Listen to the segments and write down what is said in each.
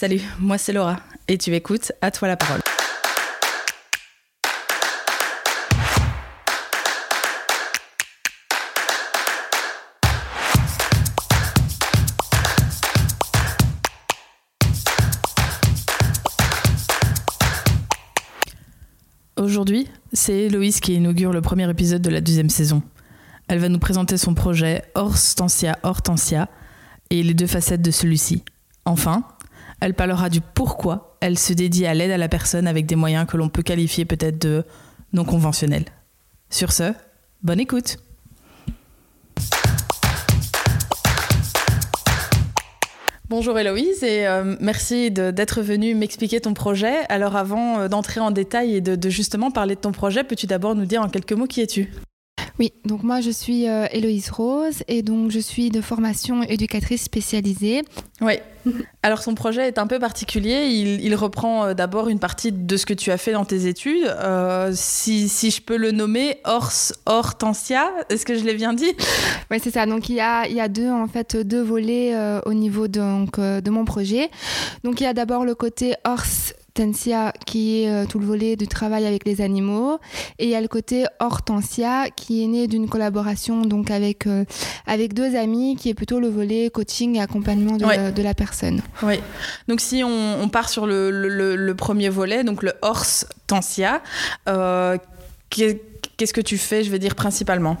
Salut, moi c'est Laura et tu écoutes À toi la parole. Aujourd'hui, c'est Héloïse qui inaugure le premier épisode de la deuxième saison. Elle va nous présenter son projet Horstensia Hortensia et les deux facettes de celui-ci. Enfin, elle parlera du pourquoi elle se dédie à l'aide à la personne avec des moyens que l'on peut qualifier peut-être de non conventionnels. Sur ce, bonne écoute Bonjour Héloïse et euh, merci d'être venue m'expliquer ton projet. Alors avant euh, d'entrer en détail et de, de justement parler de ton projet, peux-tu d'abord nous dire en quelques mots qui es-tu? Oui, donc moi je suis euh, Héloïse Rose et donc je suis de formation éducatrice spécialisée. Oui. Alors son projet est un peu particulier. Il, reprend euh, d'abord une partie de ce que tu as fait dans tes études. Euh, si, si, je peux le nommer, Hors, Hortensia, est-ce que je l'ai bien dit? Oui, c'est ça. Donc il y a, il y a deux en fait deux volets au niveau donc, de mon projet. Donc il y a d'abord le côté Qui est euh, tout le volet du travail avec les animaux et il y a le côté Hortensia qui est né d'une collaboration donc avec euh, avec deux amis qui est plutôt le volet coaching et accompagnement de, la, personne. Oui. Donc si on, part sur le, le, premier volet donc le Hortensia euh, Qu'est-ce que tu fais, je vais dire, principalement?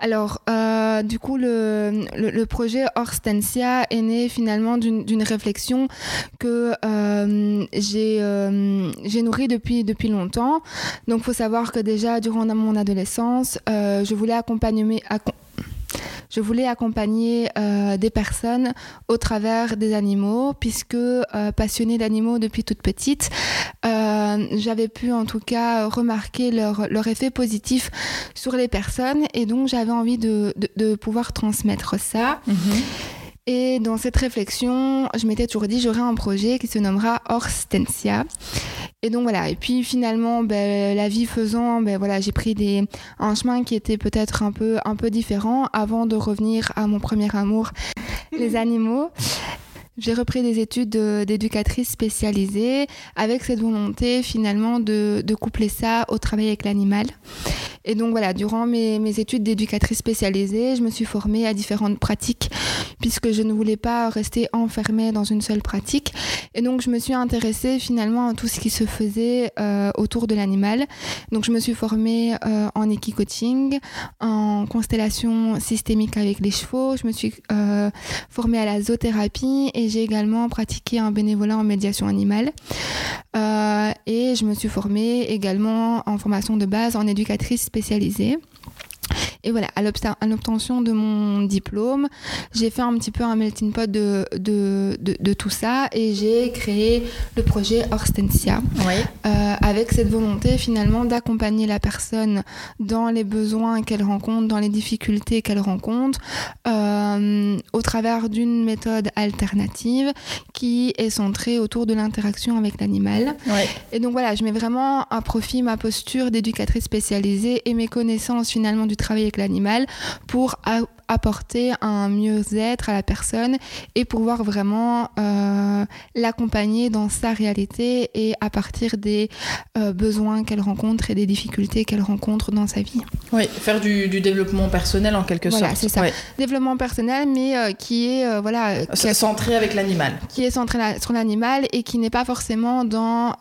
Alors, euh, du coup, le, projet Horstensia est né finalement d'une réflexion que euh, euh, j'ai nourrie depuis, depuis longtemps. Donc, il faut savoir que déjà, durant mon adolescence, je voulais accompagner, je voulais accompagner euh, des personnes au travers des animaux, puisque euh, passionnée d'animaux depuis toute petite, euh, j'avais pu en tout cas remarquer leur, leur, effet positif sur les personnes et donc j'avais envie de, de, pouvoir transmettre ça. Mhm. Et dans cette réflexion, je m'étais toujours dit, j'aurai un projet qui se nommera Horstensia. Et donc voilà, et puis finalement, ben, la vie faisant, ben, voilà, j'ai pris des, un chemin qui était peut-être un peu, un peu différent avant de revenir à mon premier amour, les animaux. J'ai repris des études d'éducatrice spécialisée avec cette volonté finalement de, de coupler ça au travail avec l'animal. Et donc voilà, durant mes, mes études d'éducatrice spécialisée, je me suis formée à différentes pratiques puisque je ne voulais pas rester enfermée dans une seule pratique. Et donc je me suis intéressée finalement à tout ce qui se faisait euh, autour de l'animal. Donc je me suis formée euh, en équi-coaching, en constellation systémique avec les chevaux, je me suis euh, formée à la zoothérapie et j'ai également pratiqué un bénévolat en médiation animale. et je me suis formée également en formation de base en éducatrice spécialisée. Et voilà, à l'obtention de mon diplôme, j'ai fait un petit peu un melting pot de, de, de, tout ça et j'ai créé le projet Horstensia euh, avec cette volonté finalement d'accompagner la personne dans les besoins qu'elle rencontre, dans les difficultés qu'elle rencontre, euh, au travers d'une méthode alternative qui est centrée autour de l'interaction avec l'animal. Et donc voilà, je mets vraiment à profit ma posture d'éducatrice spécialisée et mes connaissances finalement du travail l'animal pour apporter un mieux-être à la personne et pouvoir vraiment euh, l'accompagner dans sa réalité et à partir des euh, besoins qu'elle rencontre et des difficultés qu'elle rencontre dans sa vie. Oui, faire du, développement personnel en quelque sorte. Voilà, c'est ça. Développement personnel, mais euh, qui est voilà centré avec l'animal. Qui est centré sur l'animal et qui n'est pas forcément dans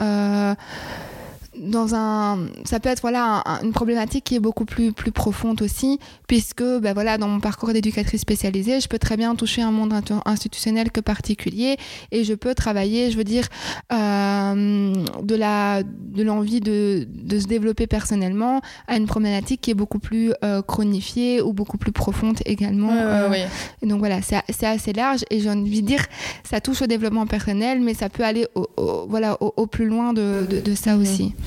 dans un, ça peut être voilà une problématique qui est beaucoup plus plus profonde aussi, puisque ben voilà dans mon parcours d'éducatrice spécialisée, je peux très bien toucher un monde institutionnel que particulier, et je peux travailler, je veux dire, euh, de la de l'envie de, de se développer personnellement à une problématique qui est beaucoup plus euh, chronifiée ou beaucoup plus profonde également. Euh, et donc voilà, c'est assez large, et j'ai envie de dire, ça touche au développement personnel, mais ça peut aller au, voilà au, plus loin de, de, de ça aussi.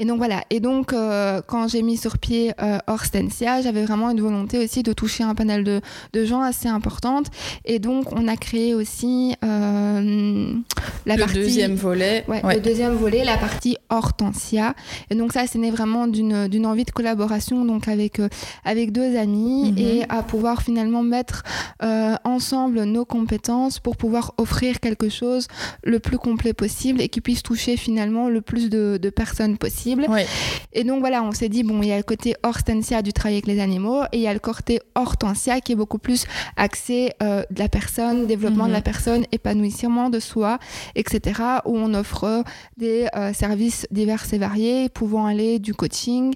Et donc voilà. Et donc euh, quand j'ai mis sur pied euh, Horstensia, j'avais vraiment une volonté aussi de toucher un panel de, de gens assez importante. Et donc on a créé aussi euh, la le partie deuxième volet. Ouais, Ouais. le deuxième volet, la partie hortensia. Et donc ça, c'est né vraiment d'une d'une envie de collaboration donc avec euh, avec deux amis Mhm. et à pouvoir finalement mettre euh, ensemble nos compétences pour pouvoir offrir quelque chose le plus complet possible et qui puisse toucher finalement le plus de, de personnes possible. Et donc voilà, on s'est dit bon, il y a le côté hortensia du travail avec les animaux et il y a le côté hortensia qui est beaucoup plus axé euh, de la personne, développement Mhm. de la personne, épanouissement de soi, etc. Où on offre des euh, services divers et variés, pouvant aller du coaching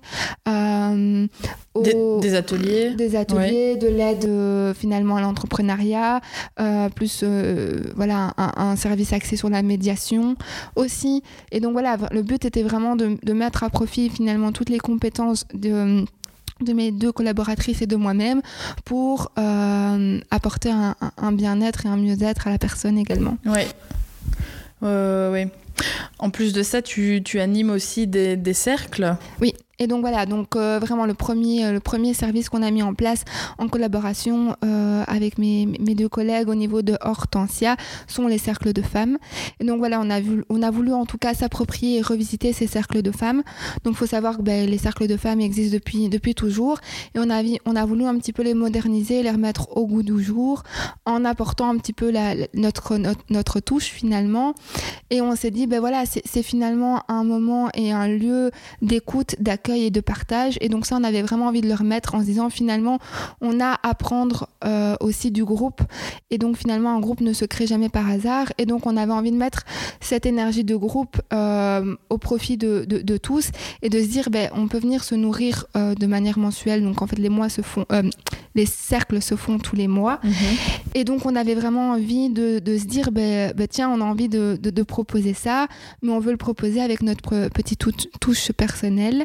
euh, au- des ateliers. des ateliers, de l'aide euh, finalement à l'entrepreneuriat, euh, plus euh, voilà un, un service axé sur la médiation aussi. Et donc voilà, le but était vraiment de, de mettre à profit finalement toutes les compétences de de mes deux collaboratrices et de moi-même pour apporter un, un- bien-être et un mieux-être à la personne également. Euh, ouais. En plus de ça, tu, tu animes aussi des, des cercles. Oui, et donc voilà, donc euh, vraiment le premier, euh, le premier service qu'on a mis en place en collaboration euh, avec mes, mes deux collègues au niveau de Hortensia sont les cercles de femmes. Et donc voilà, on a, vu, on a voulu en tout cas s'approprier et revisiter ces cercles de femmes. Donc il faut savoir que ben, les cercles de femmes existent depuis, depuis toujours et on a, on a voulu un petit peu les moderniser, les remettre au goût du jour en apportant un petit peu notre, notre, notre touche finalement. Et on s'est dit, ben voilà, c'est finalement un moment et un lieu d'écoute, d'accueil et de partage. Et donc ça, on avait vraiment envie de le remettre en se disant finalement, on a à prendre euh, aussi du groupe. Et donc finalement, un groupe ne se crée jamais par hasard. Et donc on avait envie de mettre cette énergie de groupe euh, au profit de, de- de tous et de se dire, ben, on peut venir se nourrir euh, de manière mensuelle. Donc en fait, les mois se font, les cercles se font tous les mois. Et donc, on avait vraiment envie de, de se dire, ben, ben, tiens, on a envie de, de- proposer ça, mais on veut le proposer avec notre petite tou- touche personnelle.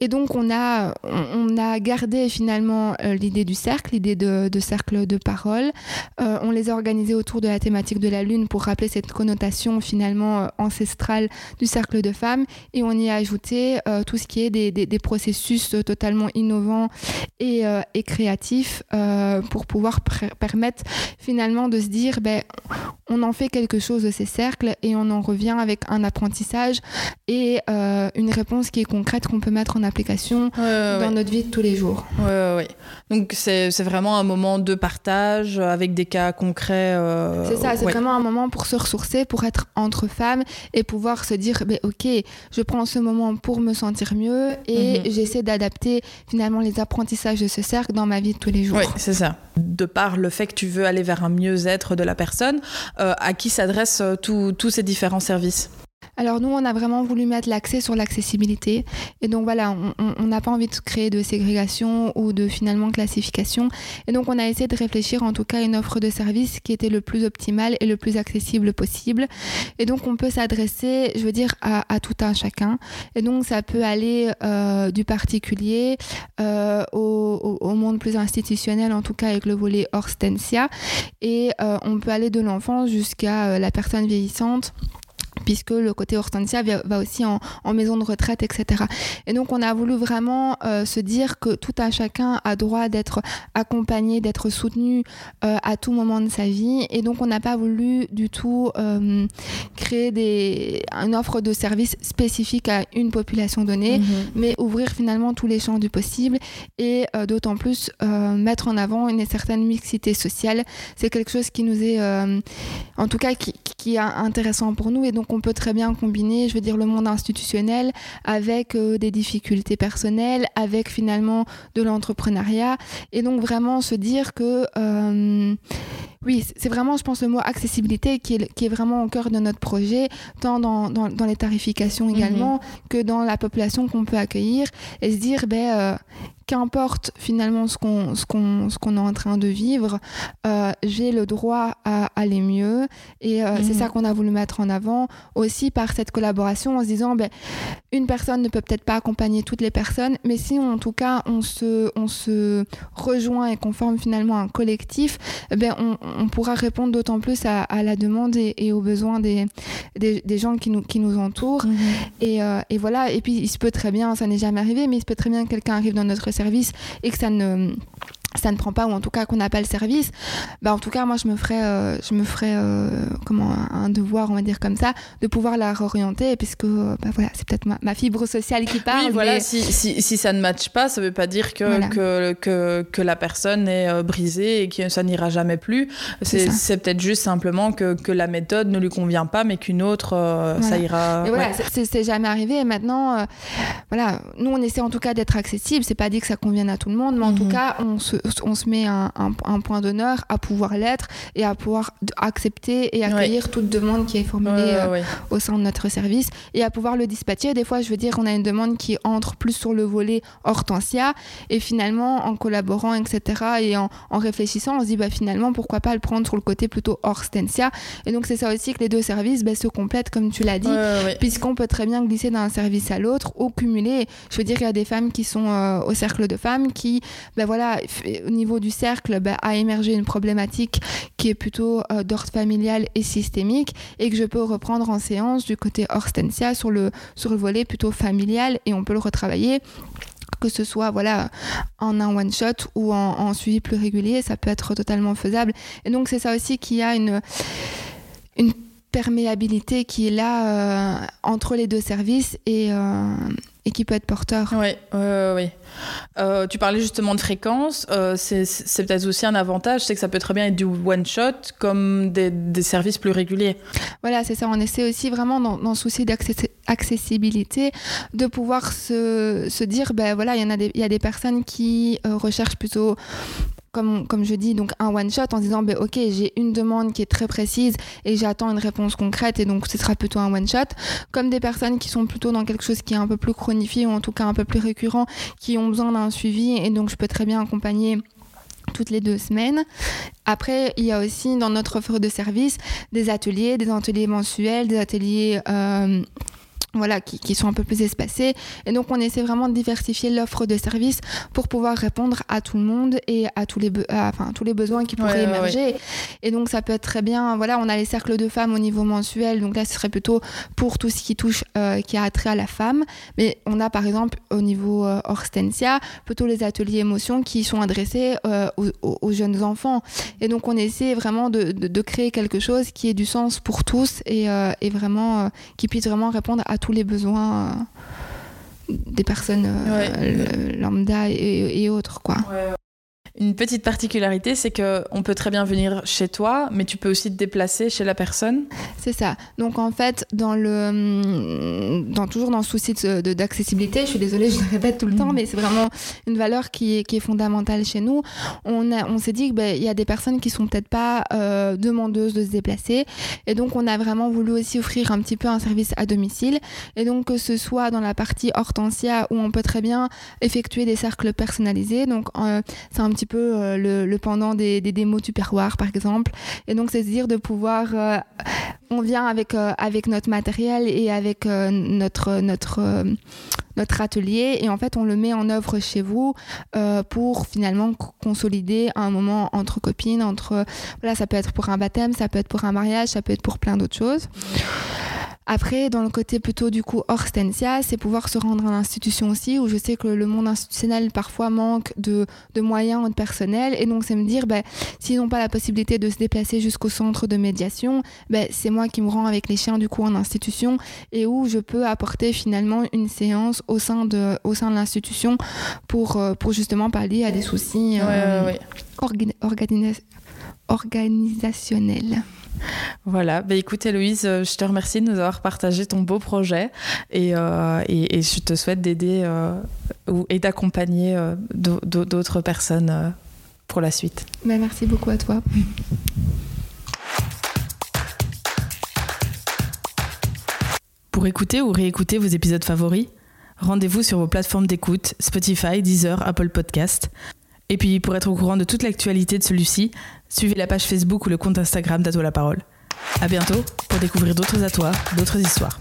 Et donc, on a, on, a gardé finalement euh, l'idée du cercle, l'idée de, cercle de parole. Euh, on les a organisés autour de la thématique de la Lune pour rappeler cette connotation finalement euh, ancestrale du cercle de femmes. Et on y a ajouté tout ce qui est des, des- processus totalement innovants et, et créatifs pour pouvoir permettre finalement de se dire ben, on en fait quelque chose de ces cercles et on en revient avec un apprentissage et une réponse qui est concrète qu'on peut mettre en application Ouais, dans notre vie de tous les jours. ouais. Donc c'est vraiment un moment de partage avec des cas concrets. euh, C'est ça, c'est vraiment un moment pour se ressourcer, pour être entre femmes et pouvoir se dire, ben, ok, je prends ce moment pour me sentir mieux et Mhm. j'essaie d'adapter finalement les apprentissages de ce cercle dans ma vie de tous les jours. Oui, c'est ça. De par le fait que tu veux aller vers un mieux-être de la personne, euh, à qui s'adressent euh, tous ces différents services Alors nous, on a vraiment voulu mettre l'accès sur l'accessibilité. Et donc voilà, on- n'a pas envie de créer de ségrégation ou de finalement classification. Et donc on a essayé de réfléchir en tout cas à une offre de service qui était le plus optimale et le plus accessible possible. Et donc on peut s'adresser, je veux dire, à, tout un chacun. Et donc ça peut aller euh, du particulier euh, au, au- au monde plus institutionnel, en tout cas avec le volet Horstensia. Et euh, on peut aller de l'enfant jusqu'à euh, la personne vieillissante puisque le côté Hortensia va aussi en, en maison de retraite, etc. Et donc on a voulu vraiment euh, se dire que tout un chacun a droit d'être accompagné, d'être soutenu euh, à tout moment de sa vie. Et donc on n'a pas voulu du tout euh, créer des, une offre de service spécifique à une population donnée, Mhm. mais ouvrir finalement tous les champs du possible et d'autant plus mettre en avant une certaine mixité sociale. C'est quelque chose qui nous est, en tout cas, qui, qui est intéressant pour nous et donc on peut très bien combiner, je veux dire, le monde institutionnel avec euh, des difficultés personnelles, avec finalement de l'entrepreneuriat. Et donc vraiment se dire que euh, oui, c'est vraiment, je pense, le mot accessibilité qui est, qui est vraiment au cœur de notre projet, tant dans, dans, dans les tarifications également que dans la population qu'on peut accueillir. Et se dire, ben, euh, qu'importe finalement ce qu'on ce qu'on ce qu'on est en train de vivre, euh, j'ai le droit à aller mieux et euh, c'est Mhm. ça qu'on a voulu mettre en avant aussi par cette collaboration en se disant ben une personne ne peut peut-être pas accompagner toutes les personnes mais si en tout cas on se on se rejoint et qu'on forme finalement un collectif ben on, on pourra répondre d'autant plus à, à la demande et, et aux besoins des, des, des gens qui nous qui nous entourent Mhm. et, euh, et voilà, et puis il se peut très bien, ça n'est jamais arrivé, mais il se peut très bien que quelqu'un arrive dans notre service et que ça ne ça ne prend pas ou en tout cas qu'on n'a pas le service, bah en tout cas moi je me ferais, euh, je me ferais euh, comment un devoir on va dire comme ça de pouvoir la réorienter puisque bah voilà c'est peut-être ma, fibre sociale qui parle. Oui voilà si, si, si, ça ne matche pas ça veut pas dire que, que, que, que, la personne est euh, brisée et que ça n'ira jamais plus. C'est peut-être juste simplement que, que la méthode ne lui convient pas mais qu'une autre ça ira. Et voilà c'est jamais arrivé et maintenant voilà nous on essaie en tout cas d'être accessible c'est pas dit que ça convienne à tout le monde mais en tout mhm. cas on se on se met un, point d'honneur à pouvoir l'être et à pouvoir accepter et accueillir toute demande qui est formulée euh, au sein de notre service et à pouvoir le dispatcher. Des fois, je veux dire, on a une demande qui entre plus sur le volet hortensia et finalement, en collaborant, etc., et en, réfléchissant, on se dit bah, finalement, pourquoi pas le prendre sur le côté plutôt hortensia. Et donc, c'est ça aussi que les deux services bah, se complètent, comme tu l'as dit, puisqu'on peut très bien glisser d'un service à l'autre ou cumuler. Je veux dire, il y a des femmes qui sont euh, au cercle de femmes qui, ben voilà, au niveau du cercle, bah, a émergé une problématique qui est plutôt euh, d'ordre familial et systémique et que je peux reprendre en séance du côté Horstensia sur le, sur le volet plutôt familial et on peut le retravailler que ce soit voilà en un one shot ou en, suivi plus régulier, ça peut être totalement faisable. Et donc c'est ça aussi qui a une une perméabilité qui est là euh, entre les deux services et, euh, et qui peut être porteur. Oui, oui, oui. tu parlais justement de fréquence. Euh, c'est peut-être aussi un avantage, c'est que ça peut très bien être du one-shot comme des, des, services plus réguliers. Voilà, c'est ça. On essaie aussi vraiment dans, dans le souci d'accessibilité de pouvoir se, se, dire, ben voilà, il y, en a des, y a des personnes qui recherchent plutôt comme, comme je dis, donc un one-shot en disant, ben, ok, j'ai une demande qui est très précise et j'attends une réponse concrète et donc ce sera plutôt un one-shot. Comme des personnes qui sont plutôt dans quelque chose qui est un peu plus chronifié ou en tout cas un peu plus récurrent, qui ont besoin d'un suivi et donc je peux très bien accompagner toutes les deux semaines. Après, il y a aussi dans notre offre de service des ateliers, des ateliers mensuels, des ateliers euh, voilà, qui, sont un peu plus espacés. Et donc, on essaie vraiment de diversifier l'offre de services pour pouvoir répondre à tout le monde et à tous les, enfin, tous les besoins qui pourraient émerger. Et donc, ça peut être très bien. Voilà, on a les cercles de femmes au niveau mensuel. Donc là, ce serait plutôt pour tout ce qui touche, euh, qui a attrait à la femme. Mais on a, par exemple, au niveau euh, Horstensia, plutôt les ateliers émotions qui sont adressés euh, aux, jeunes enfants. Et donc, on essaie vraiment de, de, créer quelque chose qui ait du sens pour tous et, et vraiment qui puisse vraiment répondre à tous les besoins euh, des personnes euh, lambda et, autres quoi. Une petite particularité, c'est que on peut très bien venir chez toi, mais tu peux aussi te déplacer chez la personne. C'est ça. Donc en fait, dans le, hum, dans toujours dans le souci d'accessibilité, de, je suis désolée, je le répète tout le temps, mm. mais c'est vraiment une valeur qui est, qui est fondamentale chez nous. On, on s'est dit qu'il ben, y a des personnes qui sont peut-être pas euh, demandeuses de se déplacer, et donc on a vraiment voulu aussi offrir un petit peu un service à domicile, et donc que ce soit dans la partie hortensia où on peut très bien effectuer des cercles personnalisés. Donc euh, c'est un petit euh, le, pendant des, des démos tupperware par exemple. Et donc c'est dire de pouvoir, euh, on vient avec euh, avec notre matériel et avec notre notre notre atelier et en fait on le met en œuvre chez vous pour finalement consolider un moment entre copines, entre voilà ça peut être pour un baptême, ça peut être pour un mariage, ça peut être pour plein d'autres choses. Après, dans le côté plutôt du coup Horstensia, c'est pouvoir se rendre en institution aussi, où je sais que le monde institutionnel parfois manque de, de moyens ou de personnel. Et donc, c'est me dire, ben, s'ils n'ont pas la possibilité de se déplacer jusqu'au centre de médiation, ben, c'est moi qui me rends avec les chiens du coup en institution et où je peux apporter finalement une séance au sein de, au sein de l'institution pour, euh, pour justement pallier à des soucis euh, organisationnels. Voilà, bah écoute Héloïse, euh, je te remercie de nous avoir partagé ton beau projet et, euh, et, je te souhaite d'aider euh, et d'accompagner d'autres personnes pour la suite. Bah, merci beaucoup à toi. Pour écouter ou réécouter vos épisodes favoris, rendez-vous sur vos plateformes d'écoute Spotify, Deezer, Apple Podcast. Et puis pour être au courant de toute l'actualité de celui-ci, Suivez la page Facebook ou le compte Instagram d'Atois la Parole. À bientôt pour découvrir d'autres atois, d'autres histoires.